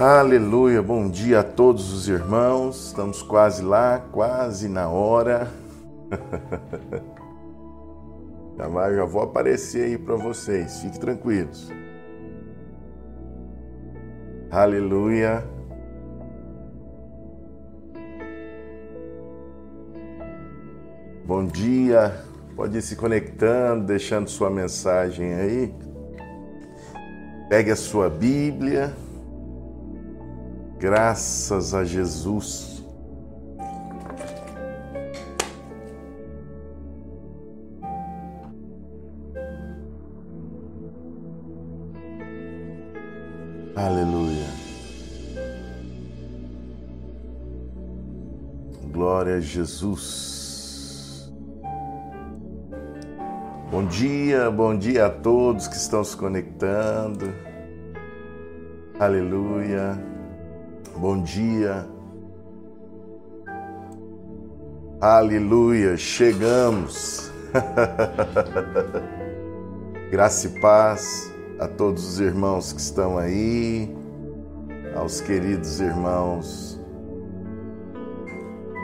Aleluia, bom dia a todos os irmãos. Estamos quase lá, quase na hora. já, vai, já vou aparecer aí para vocês, fiquem tranquilos. Aleluia. Bom dia, pode ir se conectando, deixando sua mensagem aí. Pegue a sua Bíblia. Graças a Jesus. Aleluia. Glória a Jesus. Bom dia, bom dia a todos que estão se conectando. Aleluia. Bom dia. Aleluia, chegamos. Graça e paz a todos os irmãos que estão aí, aos queridos irmãos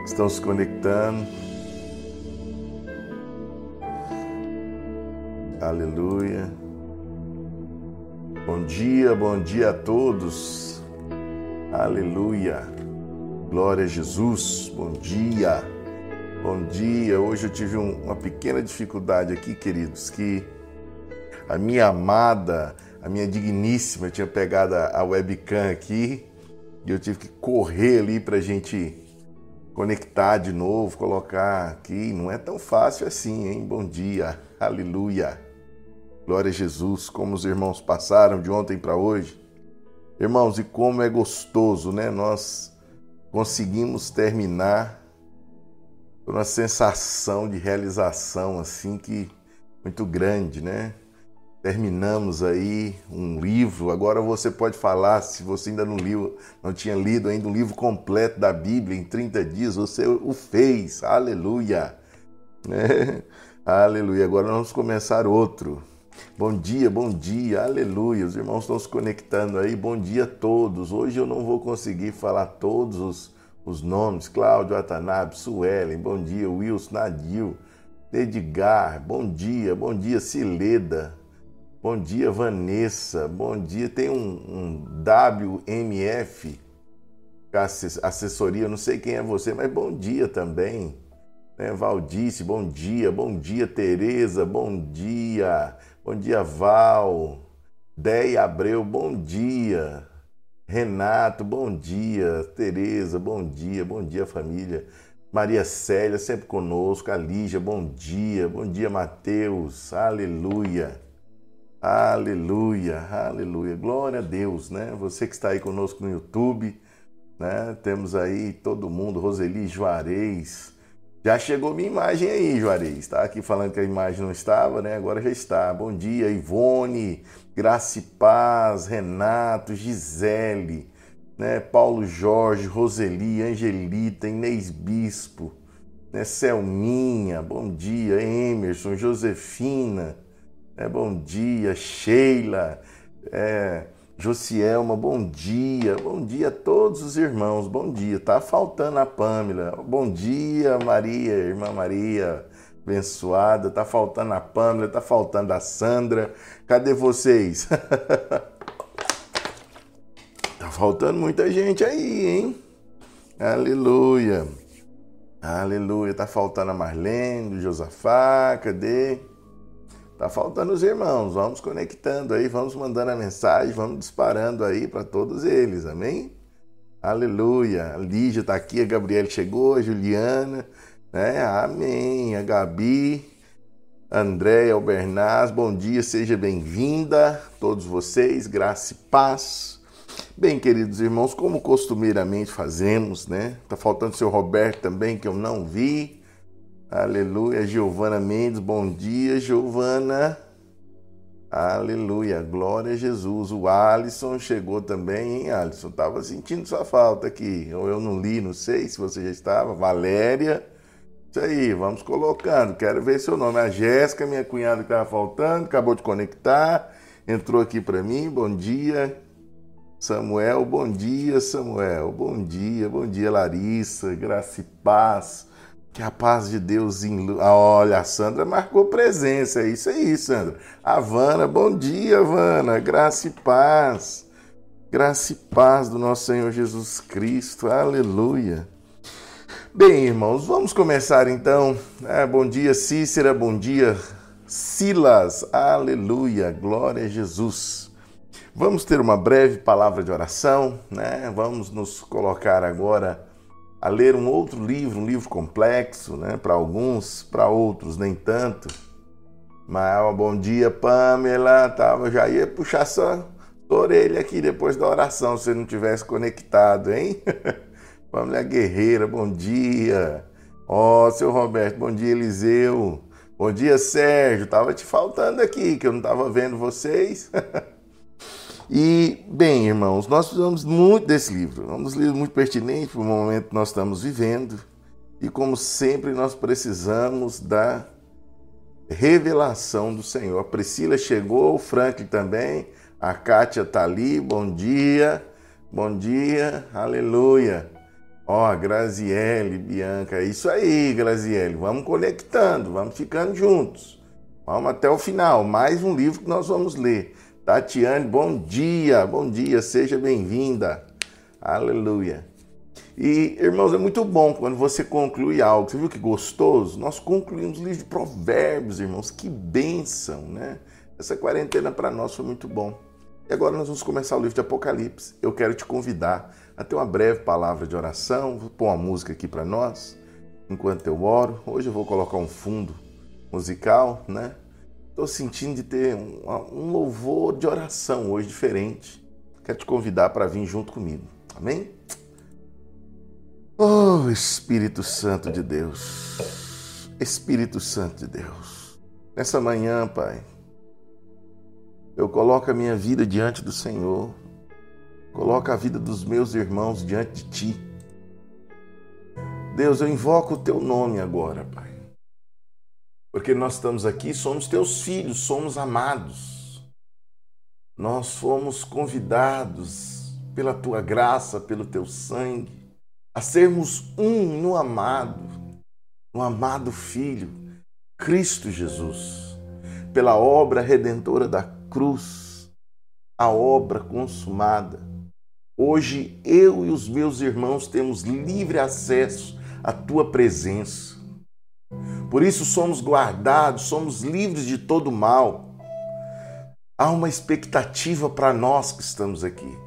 que estão se conectando. Aleluia. Bom dia, bom dia a todos. Aleluia. Glória a Jesus. Bom dia. Bom dia. Hoje eu tive um, uma pequena dificuldade aqui, queridos, que a minha amada, a minha digníssima tinha pegado a webcam aqui e eu tive que correr ali para a gente conectar de novo, colocar aqui. Não é tão fácil assim, hein? Bom dia. Aleluia. Glória a Jesus. Como os irmãos passaram de ontem para hoje. Irmãos, e como é gostoso, né? Nós conseguimos terminar com uma sensação de realização assim que muito grande, né? Terminamos aí um livro. Agora você pode falar, se você ainda não liu, não tinha lido ainda um livro completo da Bíblia em 30 dias, você o fez. Aleluia. Né? Aleluia. Agora vamos começar outro. Bom dia, bom dia, aleluia. Os irmãos estão se conectando aí. Bom dia a todos. Hoje eu não vou conseguir falar todos os, os nomes. Cláudio Atanabe, Suelen, bom dia. Wilson Nadil, Edgar, bom dia. Bom dia, Cileda. Bom dia, Vanessa. Bom dia. Tem um, um WMF, assessoria, eu não sei quem é você, mas bom dia também. Né? Valdice, bom dia. Bom dia, Tereza, bom dia. Bom dia, Val. Deia Abreu, bom dia. Renato, bom dia. Tereza, bom dia. Bom dia, família. Maria Célia, sempre conosco. A Lígia, bom dia. Bom dia, Mateus. Aleluia. Aleluia, aleluia. Glória a Deus, né? Você que está aí conosco no YouTube, né? Temos aí todo mundo, Roseli Juarez, já chegou minha imagem aí, Juarez. Está aqui falando que a imagem não estava, né? Agora já está. Bom dia, Ivone, Graça e Paz, Renato, Gisele, né? Paulo Jorge, Roseli, Angelita, Inês Bispo, né? Selminha, bom dia, Emerson, Josefina, né? bom dia, Sheila, é, Josielma, bom dia. Bom dia a todos os irmãos. Bom dia. Tá faltando a Pâmela. Bom dia, Maria, irmã Maria, abençoada. Tá faltando a Pâmela, tá faltando a Sandra. Cadê vocês? tá faltando muita gente aí, hein? Aleluia. Aleluia. Tá faltando a Marlene, o Josafá, cadê? Tá faltando os irmãos, vamos conectando aí, vamos mandando a mensagem, vamos disparando aí para todos eles, amém? Aleluia. A Lígia está aqui, a Gabriela chegou, a Juliana, né? Amém. A Gabi, Andréia, o Bernaz, bom dia, seja bem-vinda, todos vocês, graça e paz. Bem, queridos irmãos, como costumeiramente fazemos, né? Tá faltando o seu Roberto também, que eu não vi. Aleluia. Giovana Mendes, bom dia, Giovana. Aleluia. Glória a Jesus. O Alisson chegou também, hein, Alisson? Tava sentindo sua falta aqui. Ou eu não li, não sei se você já estava. Valéria. Isso aí, vamos colocando. Quero ver seu nome. A Jéssica, minha cunhada que estava faltando, acabou de conectar. Entrou aqui para mim. Bom dia. Samuel, bom dia, Samuel. Bom dia, bom dia, Larissa. Graça e paz. Que a paz de Deus em ah, Olha, a Sandra marcou presença. É isso aí, Sandra. A Vana, bom dia, Vana. Graça e paz. Graça e paz do nosso Senhor Jesus Cristo. Aleluia. Bem, irmãos, vamos começar então. É, bom dia, Cícera. Bom dia, Silas. Aleluia. Glória a Jesus. Vamos ter uma breve palavra de oração, né? Vamos nos colocar agora a ler um outro livro, um livro complexo, né? Para alguns, para outros nem tanto. Mas bom dia, Pamela. Tava, já ia puxar sua, sua orelha aqui depois da oração, se não tivesse conectado, hein? Pamela Guerreira, bom dia. Ó, oh, seu Roberto, bom dia, Eliseu. Bom dia, Sérgio. Tava te faltando aqui, que eu não tava vendo vocês. e, bem, irmãos, nós precisamos muito desse livro. É um dos livros muito pertinentes para o momento que nós estamos vivendo. E, como sempre, nós precisamos da revelação do Senhor. A Priscila chegou, o Franklin também, a Kátia está ali. Bom dia, bom dia, aleluia. Ó, oh, Graziele, Bianca, isso aí, Graziele. Vamos conectando, vamos ficando juntos. Vamos até o final. Mais um livro que nós vamos ler. Tatiane, bom dia, bom dia, seja bem-vinda. Aleluia. E, irmãos, é muito bom quando você conclui algo. Você viu que gostoso? Nós concluímos o livro de Provérbios, irmãos. Que bênção, né? Essa quarentena para nós foi muito bom. E agora nós vamos começar o livro de Apocalipse. Eu quero te convidar até uma breve palavra de oração. Vou pôr uma música aqui para nós, enquanto eu oro. Hoje eu vou colocar um fundo musical, né? Estou sentindo de ter um, um, louvor de oração hoje diferente. Quero te convidar para vir junto comigo. Amém? Oh, Espírito Santo de Deus. Espírito Santo de Deus. Nessa manhã, Pai, eu coloco a minha vida diante do Senhor. Coloca a vida dos meus irmãos diante de ti. Deus, eu invoco o teu nome agora, Pai. Porque nós estamos aqui, somos teus filhos, somos amados. Nós fomos convidados pela tua graça, pelo teu sangue, a sermos um no amado, no amado Filho, Cristo Jesus, pela obra redentora da cruz, a obra consumada Hoje eu e os meus irmãos temos livre acesso à tua presença. Por isso somos guardados, somos livres de todo mal. Há uma expectativa para nós que estamos aqui.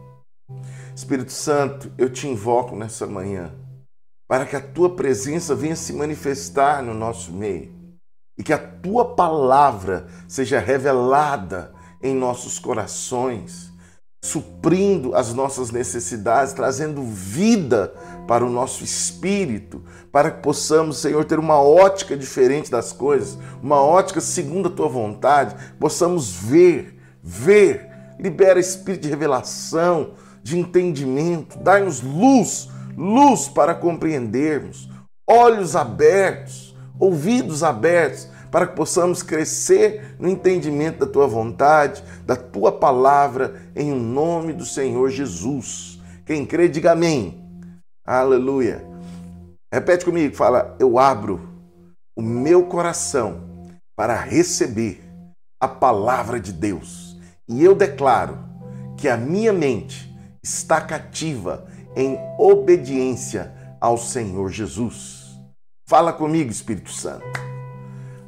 Espírito Santo, eu te invoco nessa manhã para que a tua presença venha se manifestar no nosso meio e que a tua palavra seja revelada em nossos corações suprindo as nossas necessidades, trazendo vida para o nosso espírito, para que possamos, Senhor, ter uma ótica diferente das coisas, uma ótica segundo a tua vontade, possamos ver, ver, libera espírito de revelação, de entendimento, dai-nos luz, luz para compreendermos, olhos abertos, ouvidos abertos para que possamos crescer no entendimento da tua vontade, da tua palavra, em nome do Senhor Jesus. Quem crê, diga amém. Aleluia. Repete comigo, fala: Eu abro o meu coração para receber a palavra de Deus e eu declaro que a minha mente está cativa em obediência ao Senhor Jesus. Fala comigo, Espírito Santo.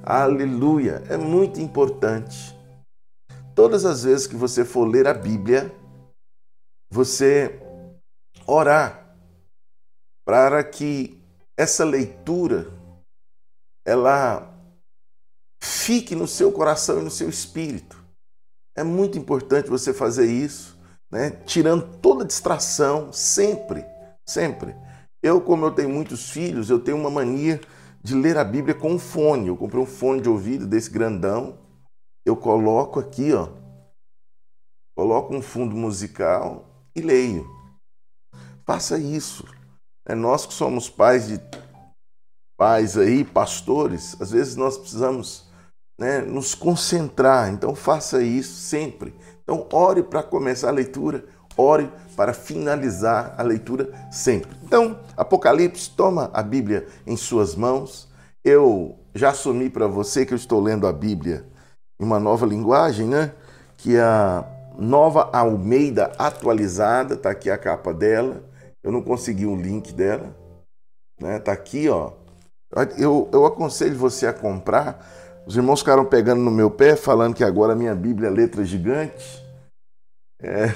Aleluia! É muito importante. Todas as vezes que você for ler a Bíblia, você orar para que essa leitura ela fique no seu coração e no seu espírito. É muito importante você fazer isso, né? tirando toda distração, sempre, sempre. Eu, como eu tenho muitos filhos, eu tenho uma mania de ler a Bíblia com um fone. Eu comprei um fone de ouvido desse grandão. Eu coloco aqui, ó. Coloco um fundo musical e leio. Faça isso. É nós que somos pais de pais aí, pastores, às vezes nós precisamos né, nos concentrar. Então faça isso sempre. Então ore para começar a leitura, ore para finalizar a leitura sempre. Então, Apocalipse, toma a Bíblia em suas mãos. Eu já assumi para você que eu estou lendo a Bíblia em uma nova linguagem, né? Que é a Nova Almeida atualizada, tá aqui a capa dela. Eu não consegui o um link dela, né? Tá aqui, ó. Eu, eu aconselho você a comprar. Os irmãos ficaram pegando no meu pé, falando que agora a minha Bíblia é letra gigante. É.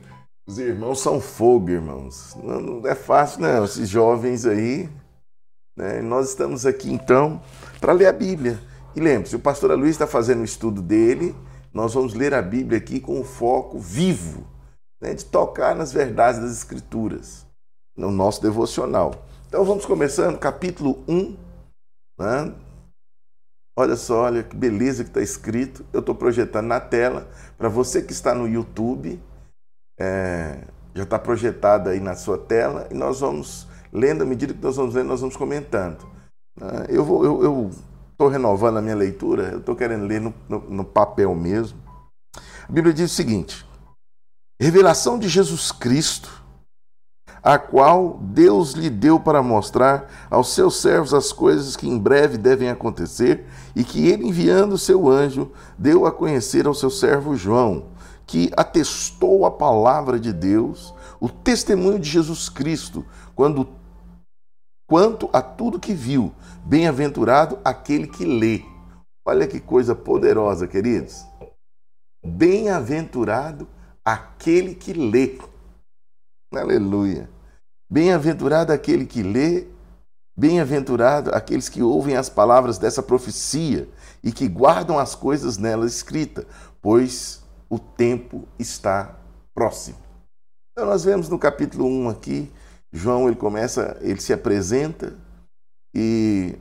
Os irmãos são fogo, irmãos. Não, não é fácil, não. Esses jovens aí. Né? Nós estamos aqui, então, para ler a Bíblia. E lembre-se, o pastor Luiz está fazendo o estudo dele. Nós vamos ler a Bíblia aqui com o foco vivo, né? de tocar nas verdades das Escrituras, no nosso devocional. Então vamos começando, capítulo 1. Né? Olha só, olha que beleza que está escrito. Eu estou projetando na tela. Para você que está no YouTube, é, já está projetada aí na sua tela e nós vamos lendo, à medida que nós vamos lendo, nós vamos comentando. Ah, eu vou, eu estou renovando a minha leitura, eu estou querendo ler no, no, no papel mesmo. A Bíblia diz o seguinte: revelação de Jesus Cristo, a qual Deus lhe deu para mostrar aos seus servos as coisas que em breve devem acontecer, e que ele, enviando seu anjo, deu a conhecer ao seu servo João que atestou a palavra de Deus, o testemunho de Jesus Cristo, quando quanto a tudo que viu, bem-aventurado aquele que lê. Olha que coisa poderosa, queridos. Bem-aventurado aquele que lê. Aleluia. Bem-aventurado aquele que lê, bem-aventurado aqueles que ouvem as palavras dessa profecia e que guardam as coisas nela escritas, pois o tempo está próximo. Então nós vemos no capítulo 1 aqui, João ele começa, ele se apresenta e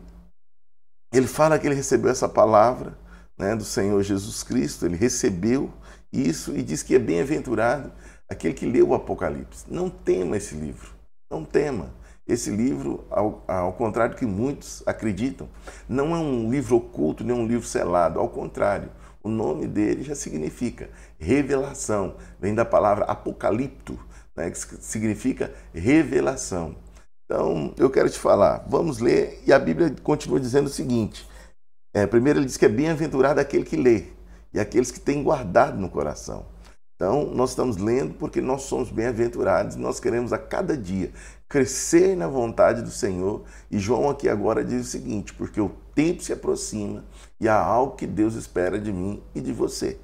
ele fala que ele recebeu essa palavra né, do Senhor Jesus Cristo, ele recebeu isso e diz que é bem-aventurado aquele que leu o Apocalipse. Não tema esse livro, não tema. Esse livro, ao, ao contrário do que muitos acreditam, não é um livro oculto, nem um livro selado. Ao contrário, o nome dele já significa revelação, vem da palavra apocalipto, né, que significa revelação. Então, eu quero te falar, vamos ler, e a Bíblia continua dizendo o seguinte: é, primeiro, ele diz que é bem-aventurado aquele que lê, e aqueles que têm guardado no coração. Então, nós estamos lendo porque nós somos bem-aventurados nós queremos a cada dia crescer na vontade do Senhor. E João aqui agora diz o seguinte: porque o tempo se aproxima e há algo que Deus espera de mim e de você.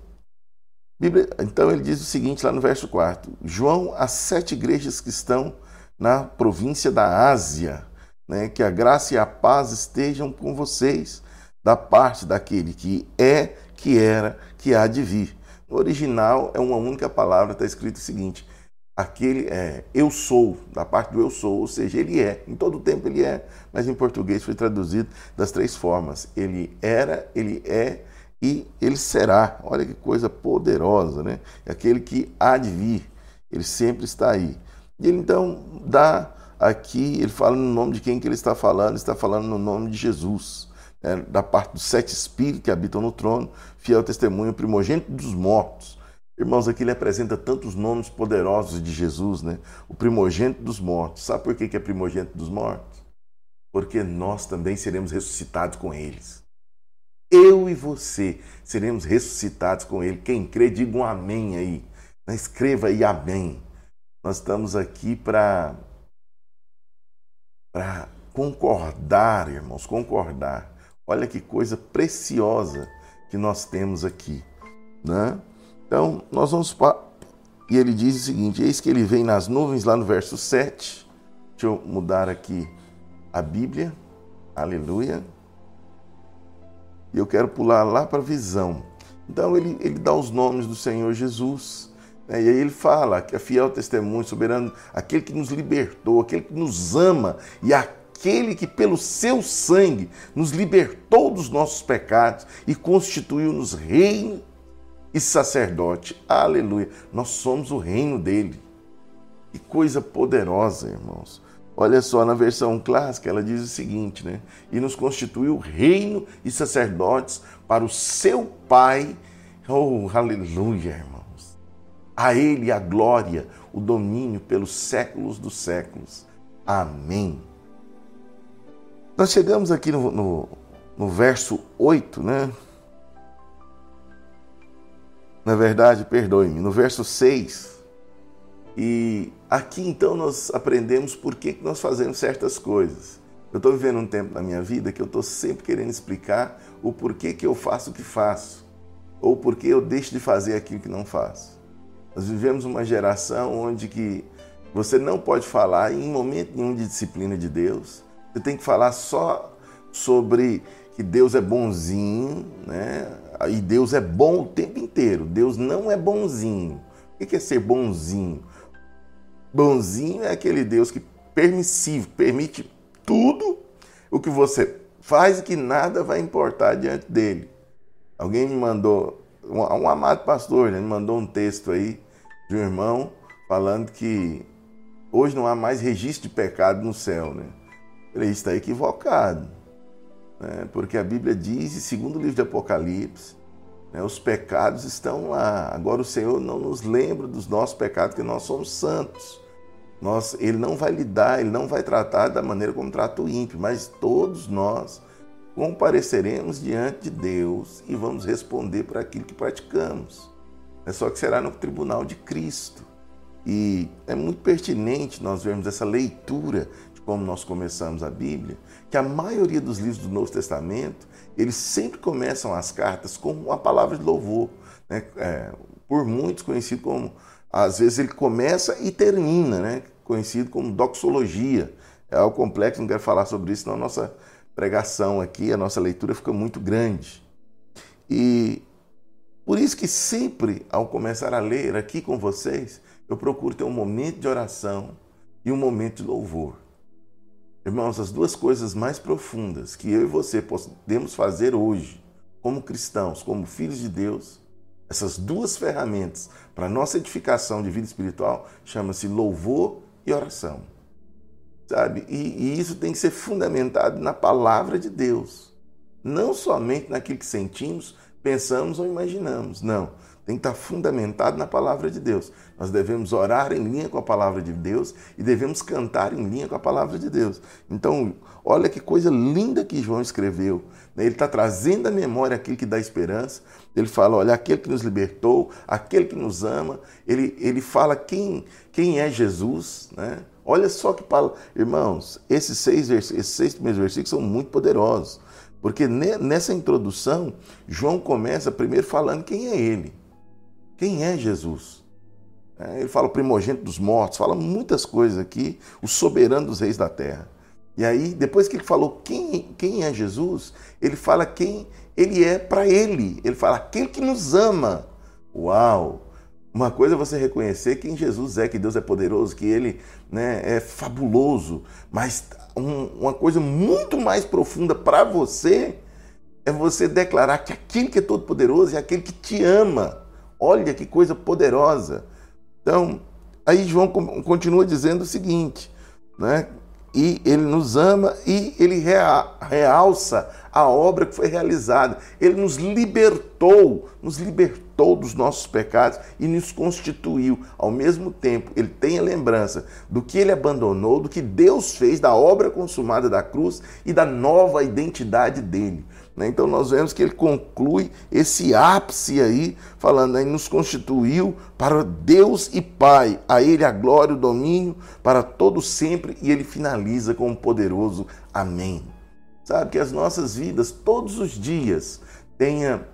Bíblia, então ele diz o seguinte lá no verso 4: João, as sete igrejas que estão na província da Ásia, né, que a graça e a paz estejam com vocês, da parte daquele que é, que era, que há de vir. No original é uma única palavra, está escrito o seguinte: aquele é eu sou, da parte do eu sou, ou seja, ele é. Em todo tempo ele é, mas em português foi traduzido das três formas: ele era, ele é e ele será. Olha que coisa poderosa, né? É aquele que há de vir, ele sempre está aí. E ele então dá aqui, ele fala no nome de quem que ele está falando, está falando no nome de Jesus é, da parte dos sete espíritos que habitam no trono, fiel testemunho, primogênito dos mortos. Irmãos, aqui ele apresenta tantos nomes poderosos de Jesus, né? O primogênito dos mortos. Sabe por que é primogênito dos mortos? Porque nós também seremos ressuscitados com eles. Eu e você seremos ressuscitados com ele. Quem crê, diga um amém aí. Escreva aí amém. Nós estamos aqui para para concordar, irmãos, concordar Olha que coisa preciosa que nós temos aqui. Né? Então, nós vamos. para E ele diz o seguinte: Eis que ele vem nas nuvens, lá no verso 7. Deixa eu mudar aqui a Bíblia. Aleluia. E eu quero pular lá para a visão. Então, ele, ele dá os nomes do Senhor Jesus. Né? E aí ele fala que é fiel testemunho, soberano, aquele que nos libertou, aquele que nos ama e aquele que pelo seu sangue nos libertou dos nossos pecados e constituiu-nos reino e sacerdote. Aleluia! Nós somos o reino dele. Que coisa poderosa, irmãos. Olha só, na versão clássica, ela diz o seguinte, né? E nos constituiu reino e sacerdotes para o seu Pai. Oh, aleluia, irmãos. A Ele a glória, o domínio pelos séculos dos séculos. Amém. Nós chegamos aqui no, no, no verso 8, né? Na verdade, perdoe-me, no verso 6. E aqui então nós aprendemos por que, nós fazemos certas coisas. Eu estou vivendo um tempo na minha vida que eu estou sempre querendo explicar o porquê que eu faço o que faço, ou porquê eu deixo de fazer aquilo que não faço. Nós vivemos uma geração onde que você não pode falar em momento nenhum de disciplina de Deus. Você tem que falar só sobre que Deus é bonzinho, né? E Deus é bom o tempo inteiro. Deus não é bonzinho. O que é ser bonzinho? Bonzinho é aquele Deus que permissivo, permite tudo o que você faz e que nada vai importar diante dele. Alguém me mandou, um, um amado pastor, me mandou um texto aí de um irmão falando que hoje não há mais registro de pecado no céu, né? Ele está equivocado, né? porque a Bíblia diz, segundo o livro de Apocalipse, né, os pecados estão lá. Agora o Senhor não nos lembra dos nossos pecados, porque nós somos santos. Nós, ele não vai lidar, ele não vai tratar da maneira como trata o ímpio, mas todos nós compareceremos diante de Deus e vamos responder por aquilo que praticamos. É só que será no tribunal de Cristo. E é muito pertinente nós vermos essa leitura de como nós começamos a Bíblia, que a maioria dos livros do Novo Testamento, eles sempre começam as cartas com uma palavra de louvor, né? é, por muitos conhecido como às vezes ele começa e termina, né? conhecido como doxologia. É algo complexo, não quero falar sobre isso, senão a nossa pregação aqui, a nossa leitura fica muito grande. E por isso que sempre, ao começar a ler aqui com vocês, eu procuro ter um momento de oração e um momento de louvor. Irmãos, as duas coisas mais profundas que eu e você podemos fazer hoje, como cristãos, como filhos de Deus, essas duas ferramentas para nossa edificação de vida espiritual chama-se louvor e oração. Sabe? E, e, isso tem que ser fundamentado na palavra de Deus. Não somente naquilo que sentimos, pensamos ou imaginamos. Não. Tem que estar fundamentado na palavra de Deus. Nós devemos orar em linha com a palavra de Deus e devemos cantar em linha com a palavra de Deus. Então, olha que coisa linda que João escreveu. Ele está trazendo à memória aquilo que dá esperança. Ele fala: olha, aquele que nos libertou, aquele que nos ama. Ele, ele fala quem, quem é Jesus. Né? Olha só que palavra. Irmãos, esses seis, esses seis primeiros versículos são muito poderosos. Porque nessa introdução, João começa primeiro falando quem é ele. Quem é Jesus? É, ele fala o primogênito dos mortos, fala muitas coisas aqui, o soberano dos reis da terra. E aí, depois que ele falou quem, quem é Jesus, ele fala quem ele é para ele. Ele fala aquele que nos ama. Uau! Uma coisa é você reconhecer quem Jesus é, que Deus é poderoso, que Ele né, é fabuloso, mas um, uma coisa muito mais profunda para você é você declarar que aquele que é todo poderoso é aquele que te ama. Olha que coisa poderosa. Então, aí João continua dizendo o seguinte, né? E ele nos ama e ele realça a obra que foi realizada. Ele nos libertou, nos libertou dos nossos pecados e nos constituiu. Ao mesmo tempo, ele tem a lembrança do que ele abandonou, do que Deus fez, da obra consumada da cruz e da nova identidade dele. Né? Então nós vemos que ele conclui esse ápice aí, falando, aí nos constituiu para Deus e Pai, a ele a glória e o domínio para todo sempre, e ele finaliza com um poderoso amém. Sabe que as nossas vidas todos os dias tenha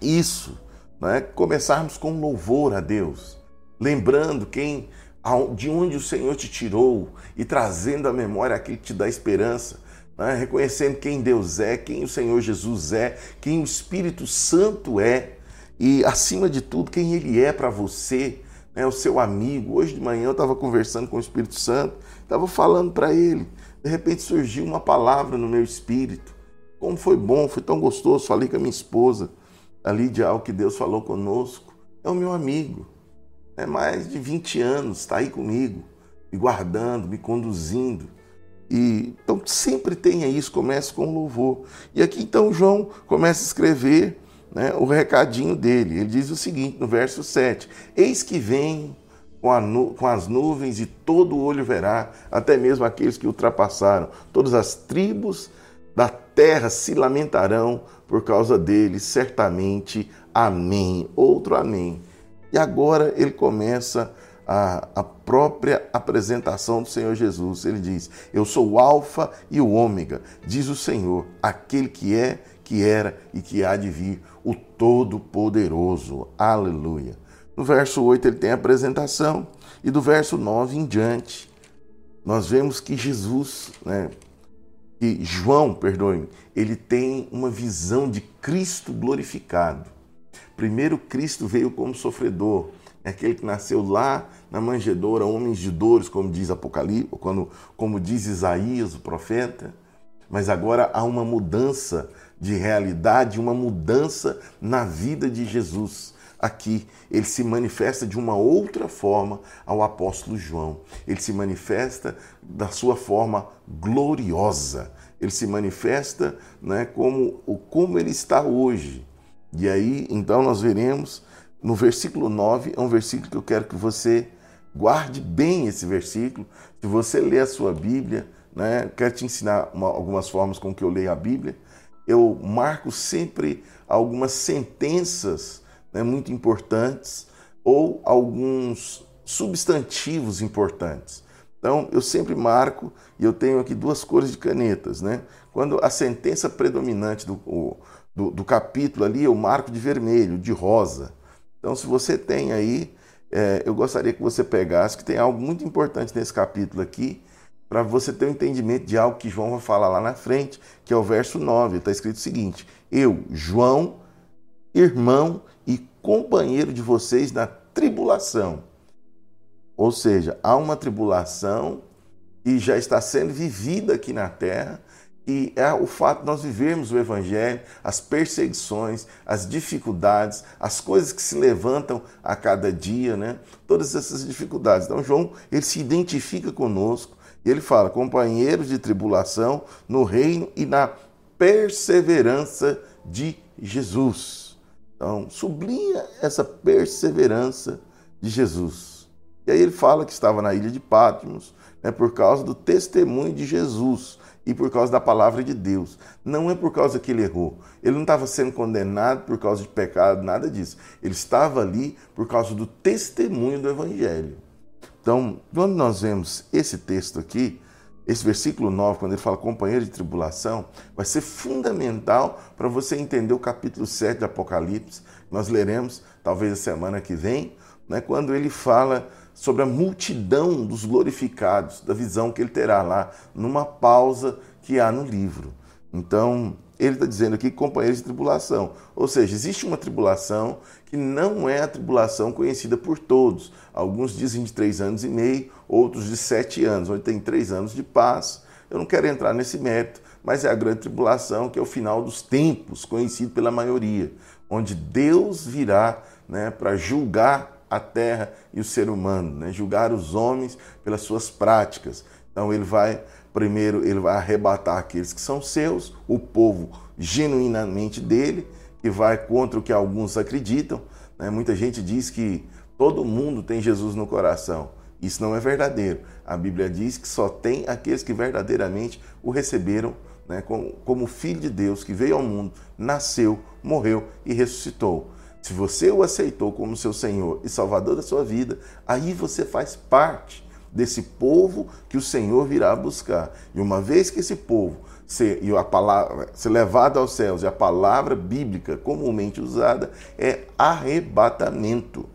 isso, né? começarmos com louvor a Deus, lembrando quem de onde o Senhor te tirou e trazendo à memória aquilo que te dá esperança né? reconhecendo quem Deus é, quem o Senhor Jesus é, quem o Espírito Santo é e, acima de tudo, quem Ele é para você, né? o seu amigo. Hoje de manhã eu estava conversando com o Espírito Santo, estava falando para ele. De repente surgiu uma palavra no meu espírito. Como foi bom, foi tão gostoso. Falei com a minha esposa ali de algo que Deus falou conosco. É o meu amigo. É mais de 20 anos, está aí comigo, me guardando, me conduzindo. E, então sempre tenha isso, comece com louvor. E aqui então João começa a escrever né, o recadinho dele. Ele diz o seguinte no verso 7: Eis que vem com, nu com, as nuvens e todo olho verá, até mesmo aqueles que ultrapassaram. Todas as tribos da terra se lamentarão por causa dele, certamente. Amém. Outro amém. E agora ele começa a, a própria apresentação do Senhor Jesus. Ele diz: Eu sou o Alfa e o Ômega, diz o Senhor, aquele que é, que era e que há de vir, o Todo-Poderoso. Aleluia. No verso 8 ele tem a apresentação, e do verso 9 em diante, nós vemos que Jesus, né, que João, perdoe-me, ele tem uma visão de Cristo glorificado. Primeiro, Cristo veio como sofredor, é aquele que nasceu lá na manjedoura, homens de dores, como diz Apocalipse, quando, como diz Isaías, o profeta. Mas agora há uma mudança de realidade, uma mudança na vida de Jesus. Aqui ele se manifesta de uma outra forma ao apóstolo João. Ele se manifesta da sua forma gloriosa. Ele se manifesta né, como, como ele está hoje. E aí, então, nós veremos no versículo 9, é um versículo que eu quero que você guarde bem esse versículo. Se você ler a sua Bíblia, né, quero te ensinar uma, algumas formas com que eu leio a Bíblia. Eu marco sempre algumas sentenças né, muito importantes ou alguns substantivos importantes. Então, eu sempre marco, e eu tenho aqui duas cores de canetas, né? Quando a sentença predominante do, do, do capítulo ali, eu marco de vermelho, de rosa. Então, se você tem aí, é, eu gostaria que você pegasse, que tem algo muito importante nesse capítulo aqui, para você ter um entendimento de algo que João vai falar lá na frente, que é o verso 9. Está escrito o seguinte: Eu, João, irmão e companheiro de vocês na tribulação. Ou seja, há uma tribulação que já está sendo vivida aqui na terra e é o fato de nós vivermos o Evangelho, as perseguições, as dificuldades, as coisas que se levantam a cada dia, né? Todas essas dificuldades. Então, João, ele se identifica conosco e ele fala: companheiros de tribulação no reino e na perseverança de Jesus. Então, sublinha essa perseverança de Jesus. E aí ele fala que estava na ilha de Patmos, né, por causa do testemunho de Jesus e por causa da palavra de Deus. Não é por causa que ele errou. Ele não estava sendo condenado por causa de pecado, nada disso. Ele estava ali por causa do testemunho do Evangelho. Então, quando nós vemos esse texto aqui, esse versículo 9, quando ele fala companheiro de tribulação, vai ser fundamental para você entender o capítulo 7 de Apocalipse. Nós leremos, talvez a semana que vem, né, quando ele fala sobre a multidão dos glorificados, da visão que ele terá lá, numa pausa que há no livro. Então, ele está dizendo aqui companheiros de tribulação. Ou seja, existe uma tribulação que não é a tribulação conhecida por todos. Alguns dizem de três anos e meio, outros de sete anos, onde tem três anos de paz. Eu não quero entrar nesse mérito, mas é a grande tribulação, que é o final dos tempos, conhecido pela maioria, onde Deus virá né, para julgar a terra e o ser humano, né? julgar os homens pelas suas práticas. Então ele vai, primeiro, ele vai arrebatar aqueles que são seus, o povo genuinamente dele, que vai contra o que alguns acreditam. Né? Muita gente diz que todo mundo tem Jesus no coração. Isso não é verdadeiro. A Bíblia diz que só tem aqueles que verdadeiramente o receberam né, como, como filho de Deus, que veio ao mundo, nasceu, morreu e ressuscitou. Se você o aceitou como seu Senhor e Salvador da sua vida, aí você faz parte desse povo que o Senhor virá buscar. E uma vez que esse povo ser, e a palavra, ser levado aos céus, e a palavra bíblica comumente usada é arrebatamento.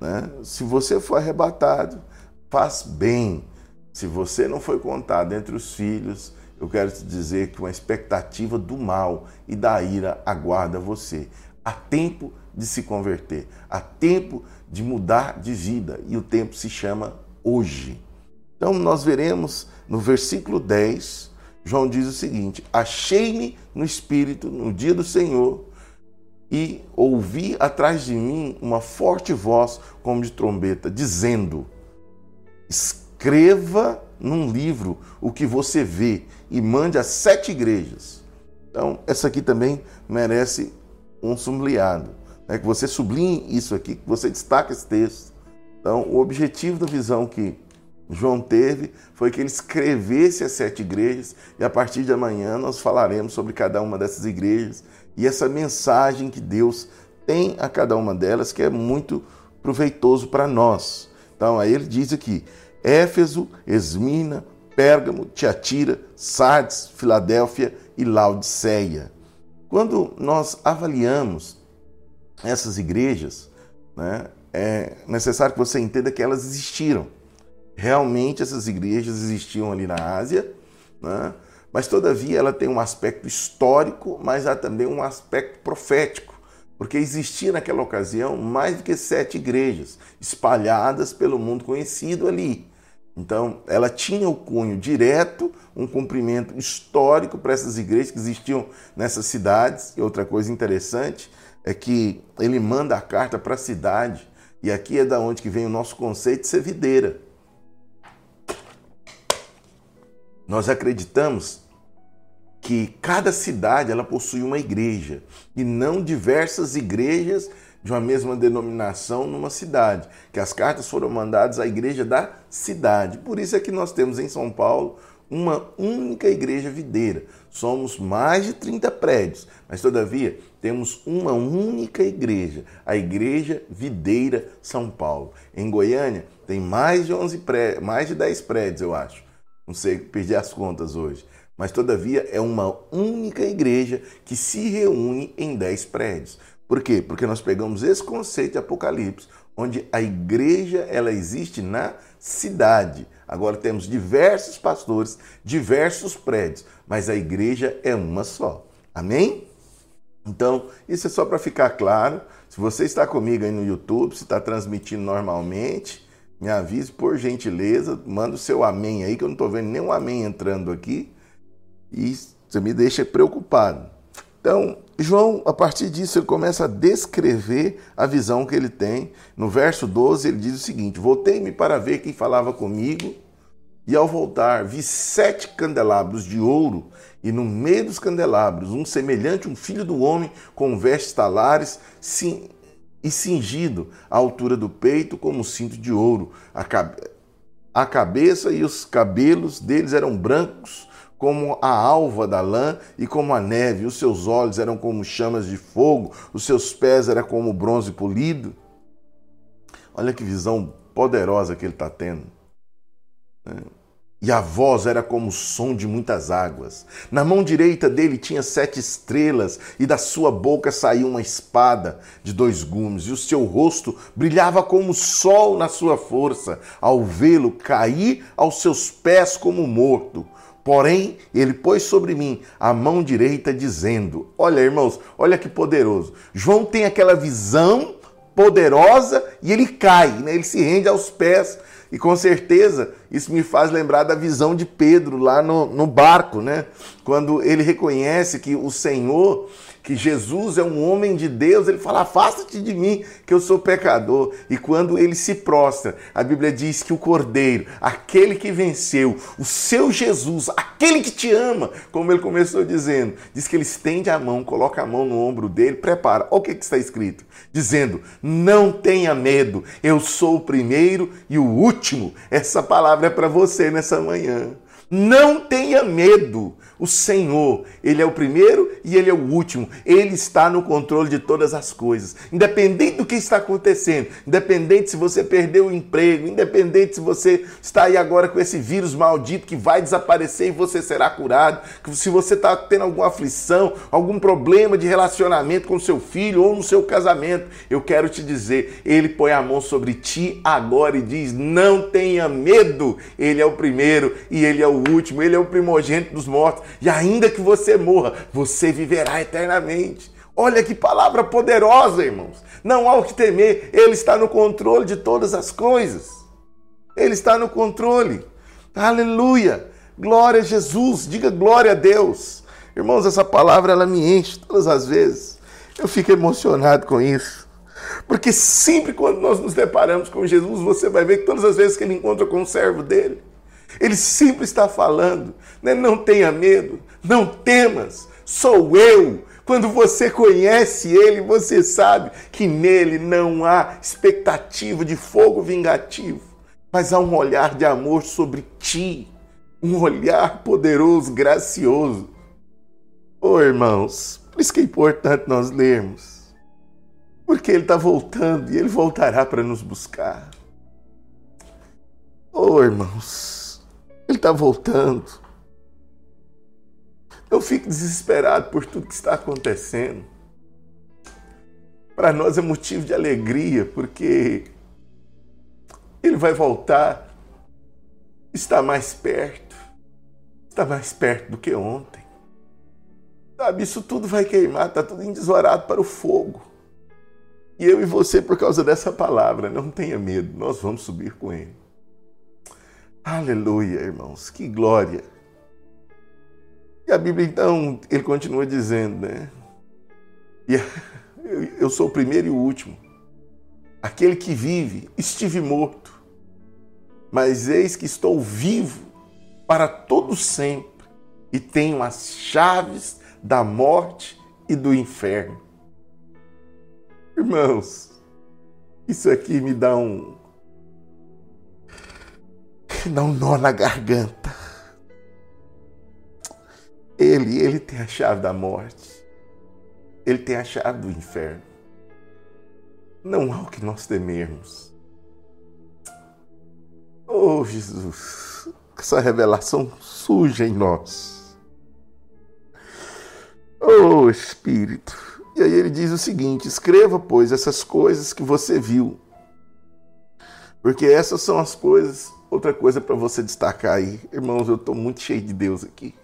Né? Se você for arrebatado, faz bem. Se você não foi contado entre os filhos, eu quero te dizer que uma expectativa do mal e da ira aguarda você. Há tempo de se converter, há tempo de mudar de vida e o tempo se chama hoje. Então nós veremos no versículo 10, João diz o seguinte: Achei-me no Espírito no dia do Senhor e ouvi atrás de mim uma forte voz como de trombeta, dizendo: Escreva num livro o que você vê e mande às sete igrejas. Então, essa aqui também merece um sublinhado. Né? Que você sublinhe isso aqui, que você destaque esse texto. Então, o objetivo da visão que João teve foi que ele escrevesse as sete igrejas e a partir de amanhã nós falaremos sobre cada uma dessas igrejas e essa mensagem que Deus tem a cada uma delas que é muito proveitoso para nós. Então, aí ele diz aqui: Éfeso, Esmina, Pérgamo, Tiatira, Sardes, Filadélfia e Laodiceia. Quando nós avaliamos essas igrejas, né, é necessário que você entenda que elas existiram. Realmente essas igrejas existiam ali na Ásia, né, mas todavia ela tem um aspecto histórico, mas há também um aspecto profético, porque existia naquela ocasião mais do que sete igrejas espalhadas pelo mundo conhecido ali. Então, ela tinha o cunho direto, um cumprimento histórico para essas igrejas que existiam nessas cidades. E outra coisa interessante é que ele manda a carta para a cidade, e aqui é da onde que vem o nosso conceito de ser videira. Nós acreditamos que cada cidade ela possui uma igreja e não diversas igrejas de uma mesma denominação numa cidade, que as cartas foram mandadas à igreja da cidade. Por isso é que nós temos em São Paulo uma única igreja videira. Somos mais de 30 prédios, mas todavia temos uma única igreja, a Igreja Videira São Paulo. Em Goiânia tem mais de 11 prédios, mais de 10 prédios, eu acho. Não sei, perdi as contas hoje. Mas todavia é uma única igreja que se reúne em 10 prédios. Por quê? Porque nós pegamos esse conceito de Apocalipse, onde a igreja ela existe na cidade. Agora temos diversos pastores, diversos prédios, mas a igreja é uma só. Amém? Então, isso é só para ficar claro. Se você está comigo aí no YouTube, se está transmitindo normalmente, me avise por gentileza, manda o seu amém aí, que eu não estou vendo nenhum amém entrando aqui. E você me deixa preocupado. Então, João, a partir disso, ele começa a descrever a visão que ele tem. No verso 12, ele diz o seguinte: Voltei-me para ver quem falava comigo, e ao voltar, vi sete candelabros de ouro, e no meio dos candelabros, um semelhante a um filho do homem, com vestes talares sim, e cingido à altura do peito, como um cinto de ouro. A, cabe... a cabeça e os cabelos deles eram brancos como a alva da lã e como a neve, os seus olhos eram como chamas de fogo, os seus pés eram como bronze polido. Olha que visão poderosa que ele está tendo. E a voz era como o som de muitas águas. Na mão direita dele tinha sete estrelas, e da sua boca saía uma espada de dois gumes, e o seu rosto brilhava como o sol na sua força. Ao vê-lo, caí aos seus pés como morto. Porém, ele pôs sobre mim a mão direita, dizendo: Olha, irmãos, olha que poderoso. João tem aquela visão poderosa e ele cai, né? ele se rende aos pés. E com certeza isso me faz lembrar da visão de Pedro lá no, no barco, né? Quando ele reconhece que o Senhor que Jesus é um homem de Deus, ele fala: Afasta-te de mim, que eu sou pecador. E quando ele se prostra, a Bíblia diz que o Cordeiro, aquele que venceu, o seu Jesus, aquele que te ama, como ele começou dizendo, diz que ele estende a mão, coloca a mão no ombro dele, prepara. Olha o que, que está escrito: dizendo, Não tenha medo, eu sou o primeiro e o último. Essa palavra é para você nessa manhã. Não tenha medo. O Senhor, Ele é o primeiro e Ele é o último. Ele está no controle de todas as coisas. Independente do que está acontecendo, independente se você perdeu o emprego, independente se você está aí agora com esse vírus maldito que vai desaparecer e você será curado, se você está tendo alguma aflição, algum problema de relacionamento com seu filho ou no seu casamento, eu quero te dizer, Ele põe a mão sobre ti agora e diz: não tenha medo. Ele é o primeiro e Ele é o último, Ele é o primogênito dos mortos e ainda que você morra, você viverá eternamente. Olha que palavra poderosa, irmãos. Não há o que temer, Ele está no controle de todas as coisas. Ele está no controle. Aleluia! Glória a Jesus, diga glória a Deus. Irmãos, essa palavra ela me enche todas as vezes. Eu fico emocionado com isso. Porque sempre quando nós nos deparamos com Jesus, você vai ver que todas as vezes que ele encontra com o servo dele, ele sempre está falando, né? não tenha medo, não temas, sou eu. Quando você conhece Ele, você sabe que nele não há expectativa de fogo vingativo, mas há um olhar de amor sobre ti, um olhar poderoso, gracioso. Oh, irmãos, por isso que é importante nós lermos, porque Ele está voltando e Ele voltará para nos buscar. Oh, irmãos, Ele está voltando. Não fique desesperado por tudo que está acontecendo. Para nós é motivo de alegria, porque ele vai voltar, está mais perto, está mais perto do que ontem. Sabe, isso tudo vai queimar, está tudo endesorado para o fogo. E eu e você, por causa dessa palavra, não tenha medo, nós vamos subir com ele. Aleluia, irmãos, que glória. E a Bíblia, então, ele continua dizendo, né? Eu sou o primeiro e o último. Aquele que vive, estive morto, mas eis que estou vivo para todo sempre e tenho as chaves da morte e do inferno. Irmãos, isso aqui me dá um. Dá um nó na garganta. Ele, ele tem a chave da morte. Ele tem a chave do inferno. Não há o que nós temermos. Oh, Jesus, que essa revelação surja em nós. Oh, Espírito. E aí ele diz o seguinte: escreva, pois, essas coisas que você viu. Porque essas são as coisas. Outra coisa para você destacar aí. Irmãos, eu estou muito cheio de Deus aqui.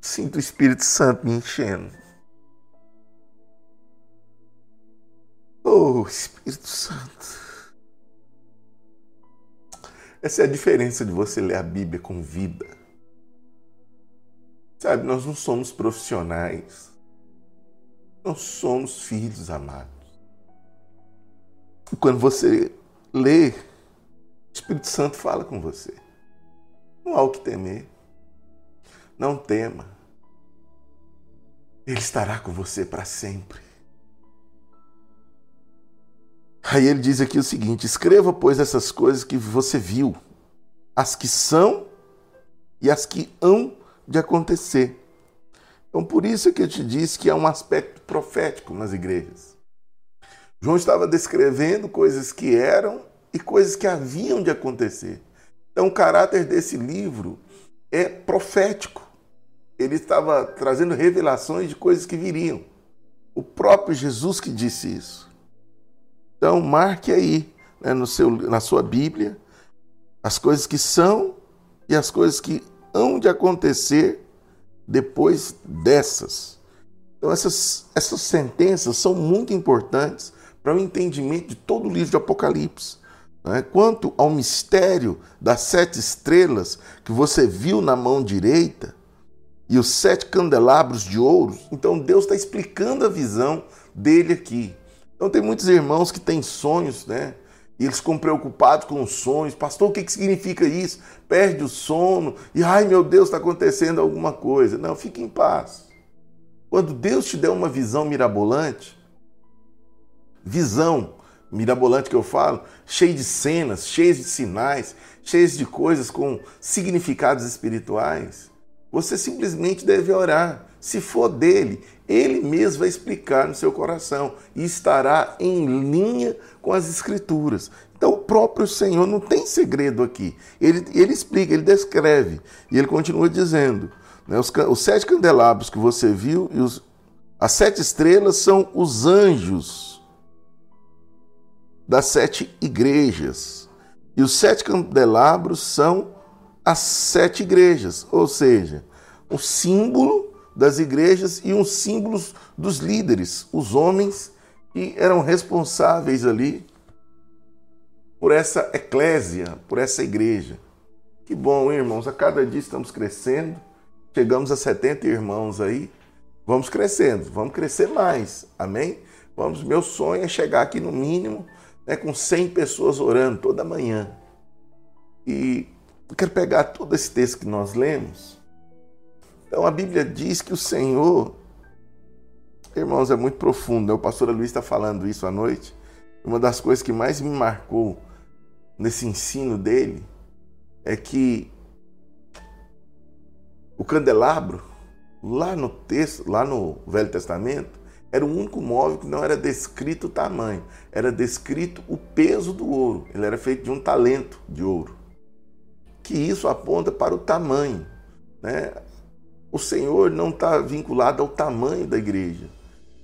Sinto o Espírito Santo me enchendo. Oh, Espírito Santo. Essa é a diferença de você ler a Bíblia com vida. Sabe, nós não somos profissionais. Nós somos filhos amados. E quando você lê, o Espírito Santo fala com você. Não há o que temer. Não tema. Ele estará com você para sempre. Aí ele diz aqui o seguinte: escreva, pois, essas coisas que você viu, as que são e as que hão de acontecer. Então, por isso é que eu te disse que há um aspecto profético nas igrejas. João estava descrevendo coisas que eram e coisas que haviam de acontecer. Então, o caráter desse livro é profético ele estava trazendo revelações de coisas que viriam. O próprio Jesus que disse isso. Então, marque aí né, no seu, na sua Bíblia as coisas que são e as coisas que hão de acontecer depois dessas. Então, essas, essas sentenças são muito importantes para o entendimento de todo o livro de Apocalipse. Né? Quanto ao mistério das sete estrelas que você viu na mão direita, e os sete candelabros de ouro. Então Deus está explicando a visão dele aqui. Então tem muitos irmãos que têm sonhos, né? E eles ficam preocupados com os sonhos. Pastor, o que, que significa isso? Perde o sono e, ai meu Deus, está acontecendo alguma coisa. Não, fique em paz. Quando Deus te der uma visão mirabolante, visão mirabolante que eu falo, cheia de cenas, cheia de sinais, cheia de coisas com significados espirituais, você simplesmente deve orar. Se for dele, ele mesmo vai explicar no seu coração e estará em linha com as Escrituras. Então, o próprio Senhor não tem segredo aqui. Ele, ele explica, ele descreve. E ele continua dizendo: né, os, os, sete candelabros que você viu e os, as sete estrelas são os anjos das sete igrejas. E os sete candelabros são as sete igrejas, ou seja, um símbolo das igrejas e um símbolo dos líderes, os homens que eram responsáveis ali por essa eclésia, por essa igreja. Que bom, irmãos, a cada dia estamos crescendo, chegamos a 70 irmãos aí, vamos crescendo, vamos crescer mais, amém? Vamos, meu sonho é chegar aqui no mínimo né, com 100 pessoas orando toda manhã. E eu quero pegar todo esse texto que nós lemos. Então a Bíblia diz que o Senhor, irmãos, é muito profundo. Né? O pastor Luiz está falando isso à noite. Uma das coisas que mais me marcou nesse ensino dele é que o candelabro, lá no texto, lá no Velho Testamento, era o único móvel que não era descrito o tamanho, era descrito o peso do ouro. Ele era feito de um talento de ouro. Que isso aponta para o tamanho. Né? O Senhor não está vinculado ao tamanho da igreja.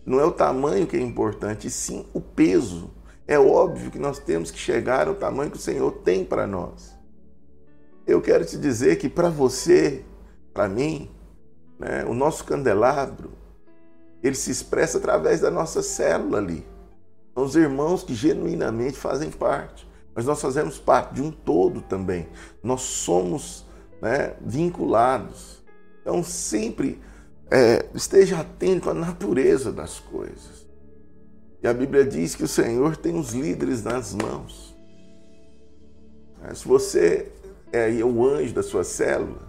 Não é o tamanho que é importante, sim o peso. É óbvio que nós temos que chegar ao tamanho que o Senhor tem para nós. Eu quero te dizer que para você, para mim, né, o nosso candelabro, ele se expressa através da nossa célula ali. São os irmãos que genuinamente fazem parte. Mas nós fazemos parte de um todo também. Nós somos né, vinculados. Então, sempre é, esteja atento à natureza das coisas. E a Bíblia diz que o Senhor tem os líderes nas mãos. É, se você é o anjo da sua célula,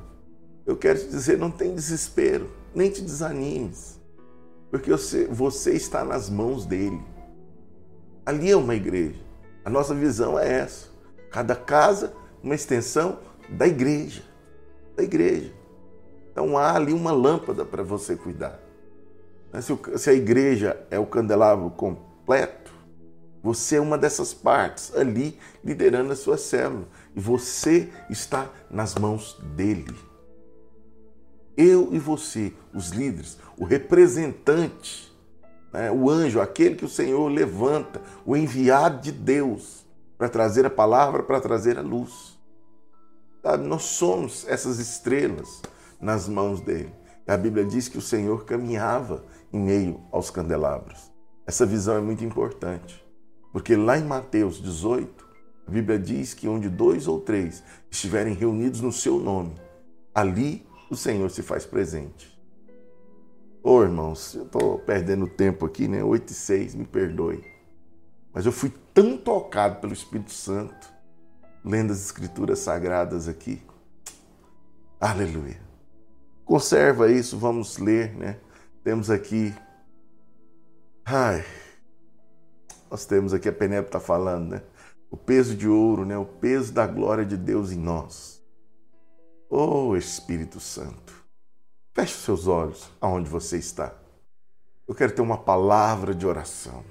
eu quero te dizer, não tem desespero, nem te desanimes. Porque você, você está nas mãos dele. Ali é uma igreja. A nossa visão é essa. Cada casa, uma extensão da igreja. Da igreja. Então há ali uma lâmpada para você cuidar. Se a igreja é o candelabro completo, você é uma dessas partes ali liderando a sua célula. E você está nas mãos dele. Eu e você, os líderes, o representante, né, o anjo, aquele que o Senhor levanta, o enviado de Deus para trazer a palavra, para trazer a luz. Sabe, nós somos essas estrelas nas mãos dele. A Bíblia diz que o Senhor caminhava em meio aos candelabros. Essa visão é muito importante, porque lá em Mateus 18, a Bíblia diz que onde dois ou três estiverem reunidos no seu nome, ali o Senhor se faz presente. Ô oh, irmãos, eu estou perdendo tempo aqui, né? 8 e 6, me perdoe. Mas eu fui tão tocado pelo Espírito Santo, lendo as Escrituras Sagradas aqui. Aleluia. Conserva isso, vamos ler, né? Temos aqui. Ai. Nós temos aqui, a Penélope está falando, né? O peso de ouro, né? O peso da glória de Deus em nós. Oh Espírito Santo, feche seus olhos aonde você está. Eu quero ter uma palavra de oração.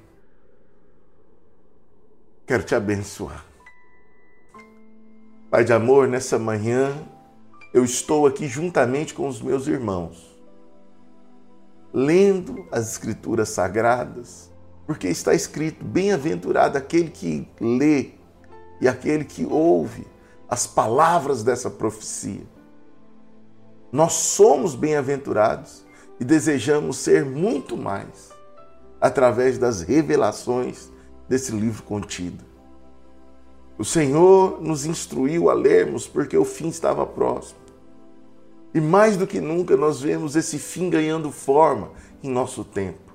Quero te abençoar. Pai de amor, nessa manhã eu estou aqui juntamente com os meus irmãos, lendo as Escrituras Sagradas, porque está escrito: bem-aventurado aquele que lê e aquele que ouve as palavras dessa profecia. Nós somos bem-aventurados e desejamos ser muito mais através das revelações desse livro contido. O Senhor nos instruiu a lermos porque o fim estava próximo. E mais do que nunca nós vemos esse fim ganhando forma em nosso tempo.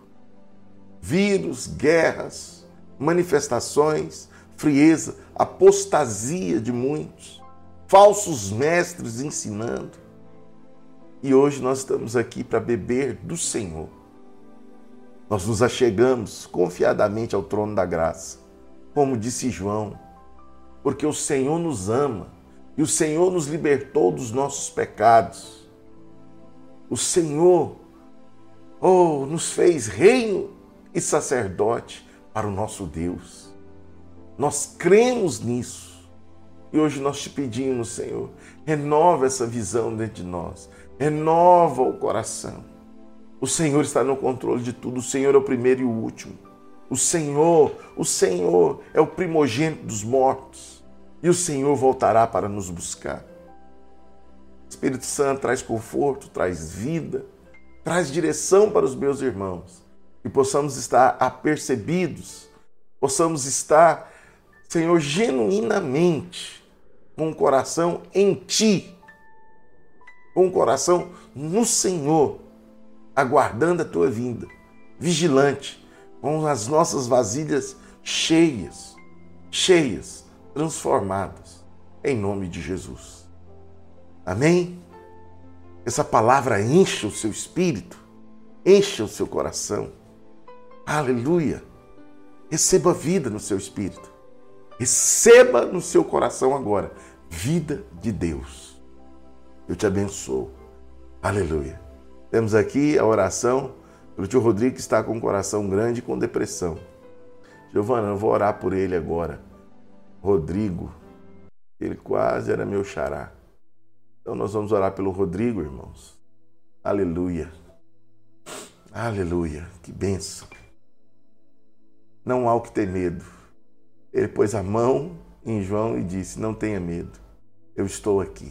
Vírus, guerras, manifestações, frieza, apostasia de muitos, falsos mestres ensinando. E hoje nós estamos aqui para beber do Senhor. Nós nos achegamos confiadamente ao trono da graça, como disse João, porque o Senhor nos ama e o Senhor nos libertou dos nossos pecados. O Senhor, oh, nos fez reino e sacerdote para o nosso Deus. Nós cremos nisso. E hoje nós te pedimos, Senhor, renova essa visão dentro de nós, renova o coração. O Senhor está no controle de tudo, o Senhor é o primeiro e o último. O Senhor, o Senhor é o primogênito dos mortos e o Senhor voltará para nos buscar. Espírito Santo traz conforto, traz vida, traz direção para os meus irmãos e possamos estar apercebidos, possamos estar Senhor, genuinamente, com o coração em Ti, com o coração no Senhor, aguardando a Tua vinda, vigilante, com as nossas vasilhas cheias, cheias, transformadas, em nome de Jesus. Amém? Essa palavra encha o seu espírito, encha o seu coração Aleluia. Receba vida no seu espírito. Receba no seu coração agora vida de Deus. Eu te abençoo. Aleluia. Temos aqui a oração o tio Rodrigo que está com o coração grande e com depressão. Giovana, eu vou orar por ele agora. Rodrigo, ele quase era meu xará. Então nós vamos orar pelo Rodrigo, irmãos. Aleluia. Aleluia. Que benção. Não há o que ter medo. Ele pôs a mão em João e disse: Não tenha medo. Eu estou aqui.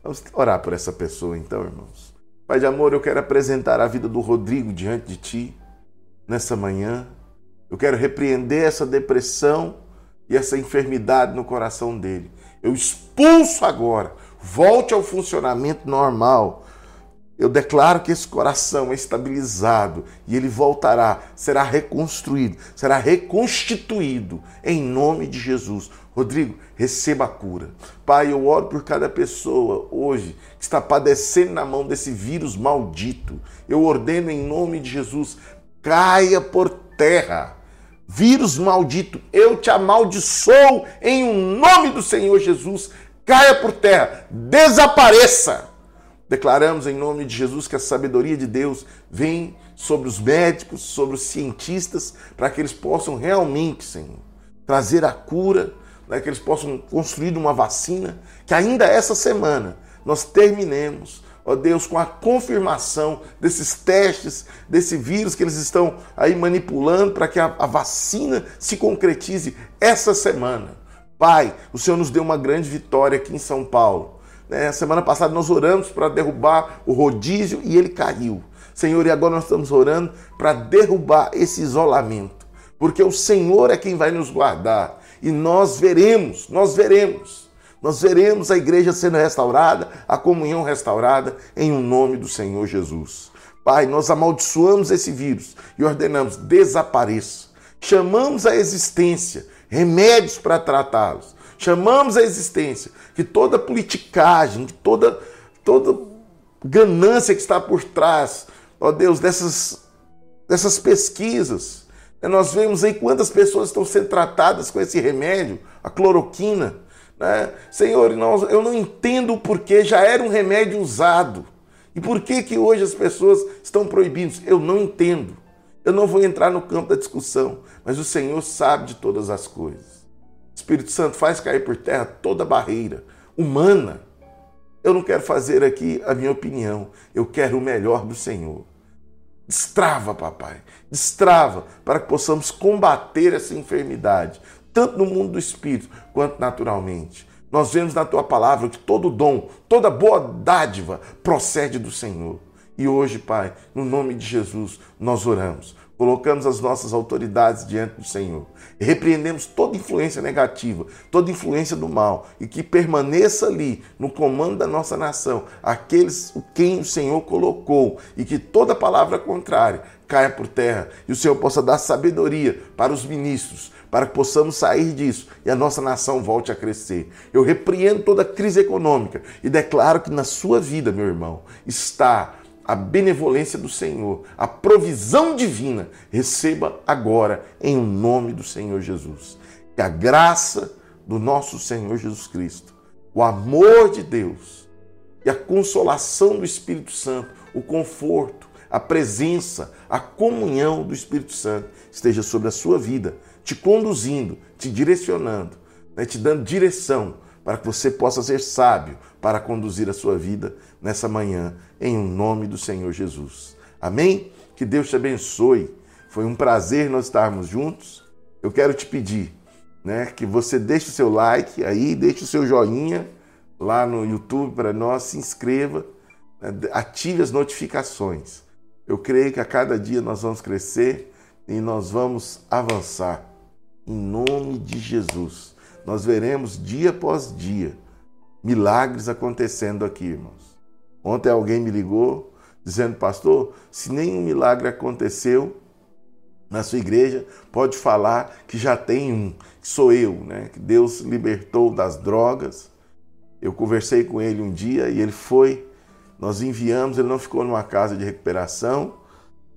Vamos orar por essa pessoa então, irmãos. Pai de amor, eu quero apresentar a vida do Rodrigo diante de Ti nessa manhã. Eu quero repreender essa depressão e essa enfermidade no coração dele. Eu expulso agora, volte ao funcionamento normal. Eu declaro que esse coração é estabilizado e ele voltará, será reconstruído, será reconstituído em nome de Jesus. Rodrigo, receba a cura. Pai, eu oro por cada pessoa hoje que está padecendo na mão desse vírus maldito. Eu ordeno em nome de Jesus, caia por terra. Vírus maldito, eu te amaldiçoo em um nome do Senhor Jesus. Caia por terra, desapareça. Declaramos em nome de Jesus que a sabedoria de Deus vem sobre os médicos, sobre os cientistas, para que eles possam realmente, Senhor, trazer a cura né, que eles possam construir uma vacina, que ainda essa semana nós terminemos, ó Deus, com a confirmação desses testes, desse vírus que eles estão aí manipulando para que a, a vacina se concretize essa semana. Pai, o Senhor nos deu uma grande vitória aqui em São Paulo. Né? Semana passada nós oramos para derrubar o rodízio e ele caiu. Senhor, e agora nós estamos orando para derrubar esse isolamento, porque o Senhor é quem vai nos guardar e nós veremos, nós veremos, nós veremos a igreja sendo restaurada, a comunhão restaurada, em um nome do Senhor Jesus. Pai, nós amaldiçoamos esse vírus e ordenamos, desapareça. Chamamos a existência remédios para tratá-los. Chamamos a existência que toda politicagem, que toda, toda ganância que está por trás, ó Deus, dessas, dessas pesquisas, é, nós vemos aí quantas pessoas estão sendo tratadas com esse remédio, a cloroquina. Né? Senhor, eu não entendo o porquê, já era um remédio usado. E por que, que hoje as pessoas estão proibindo? Eu não entendo. Eu não vou entrar no campo da discussão, mas o Senhor sabe de todas as coisas. Espírito Santo faz cair por terra toda barreira humana. Eu não quero fazer aqui a minha opinião, eu quero o melhor do Senhor. Destrava, papai. Destrava para que possamos combater essa enfermidade, tanto no mundo do espírito quanto naturalmente. Nós vemos na tua palavra que todo dom, toda boa dádiva procede do Senhor. E hoje, Pai, no nome de Jesus, nós oramos colocamos as nossas autoridades diante do Senhor. Repreendemos toda influência negativa, toda influência do mal e que permaneça ali no comando da nossa nação aqueles quem o Senhor colocou e que toda palavra contrária caia por terra e o Senhor possa dar sabedoria para os ministros, para que possamos sair disso e a nossa nação volte a crescer. Eu repreendo toda crise econômica e declaro que na sua vida, meu irmão, está a benevolência do Senhor, a provisão divina, receba agora em nome do Senhor Jesus. Que a graça do nosso Senhor Jesus Cristo, o amor de Deus e a consolação do Espírito Santo, o conforto, a presença, a comunhão do Espírito Santo esteja sobre a sua vida, te conduzindo, te direcionando, né, te dando direção para que você possa ser sábio para conduzir a sua vida nessa manhã, em um nome do Senhor Jesus. Amém? Que Deus te abençoe. Foi um prazer nós estarmos juntos. Eu quero te pedir, né, que você deixe o seu like aí, deixe o seu joinha lá no YouTube para nós, se inscreva, né, ative as notificações. Eu creio que a cada dia nós vamos crescer e nós vamos avançar. Em nome de Jesus nós veremos dia após dia milagres acontecendo aqui, irmãos. Ontem alguém me ligou dizendo, pastor, se nenhum milagre aconteceu na sua igreja, pode falar que já tem um, que sou eu, né? Que Deus libertou das drogas. Eu conversei com ele um dia e ele foi, nós enviamos, ele não ficou numa casa de recuperação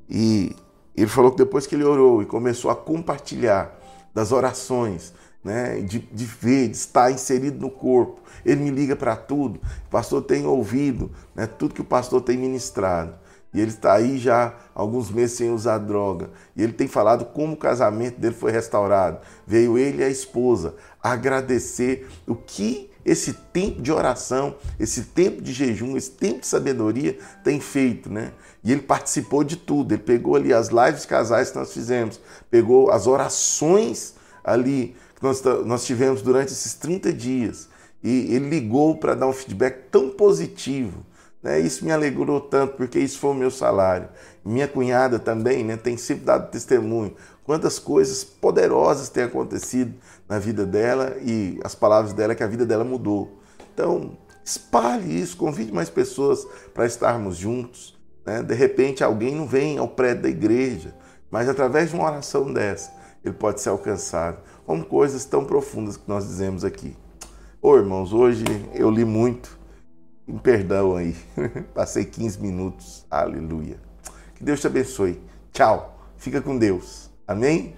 e Ele falou que depois que ele orou e começou a compartilhar das orações, né, de, de ver, de estar inserido no corpo, ele me liga para tudo. O pastor tem ouvido né, tudo que o pastor tem ministrado. E ele está aí já alguns meses sem usar droga. E ele tem falado como o casamento dele foi restaurado. Veio ele e a esposa agradecer o que esse tempo de oração, esse tempo de jejum, esse tempo de sabedoria tem feito, né? E ele participou de tudo. Ele pegou ali as lives casais que nós fizemos, pegou as orações ali nós, nós tivemos durante esses 30 dias. E ele ligou para dar um feedback tão positivo. Né? Isso me alegrou tanto, porque isso foi o meu salário. Minha cunhada também né, tem sempre dado testemunho. Quantas coisas poderosas têm acontecido na vida dela e as palavras dela que a vida dela mudou. Então, espalhe isso, convide mais pessoas para estarmos juntos. Né? De repente, alguém não vem ao prédio da igreja, mas através de uma oração dessa, ele pode ser alcançado. Como coisas tão profundas que nós dizemos aqui. Ô oh, irmãos, hoje eu li muito. Me perdão aí. Passei 15 minutos. Aleluia. Que Deus te abençoe. Tchau. Fica com Deus. Amém?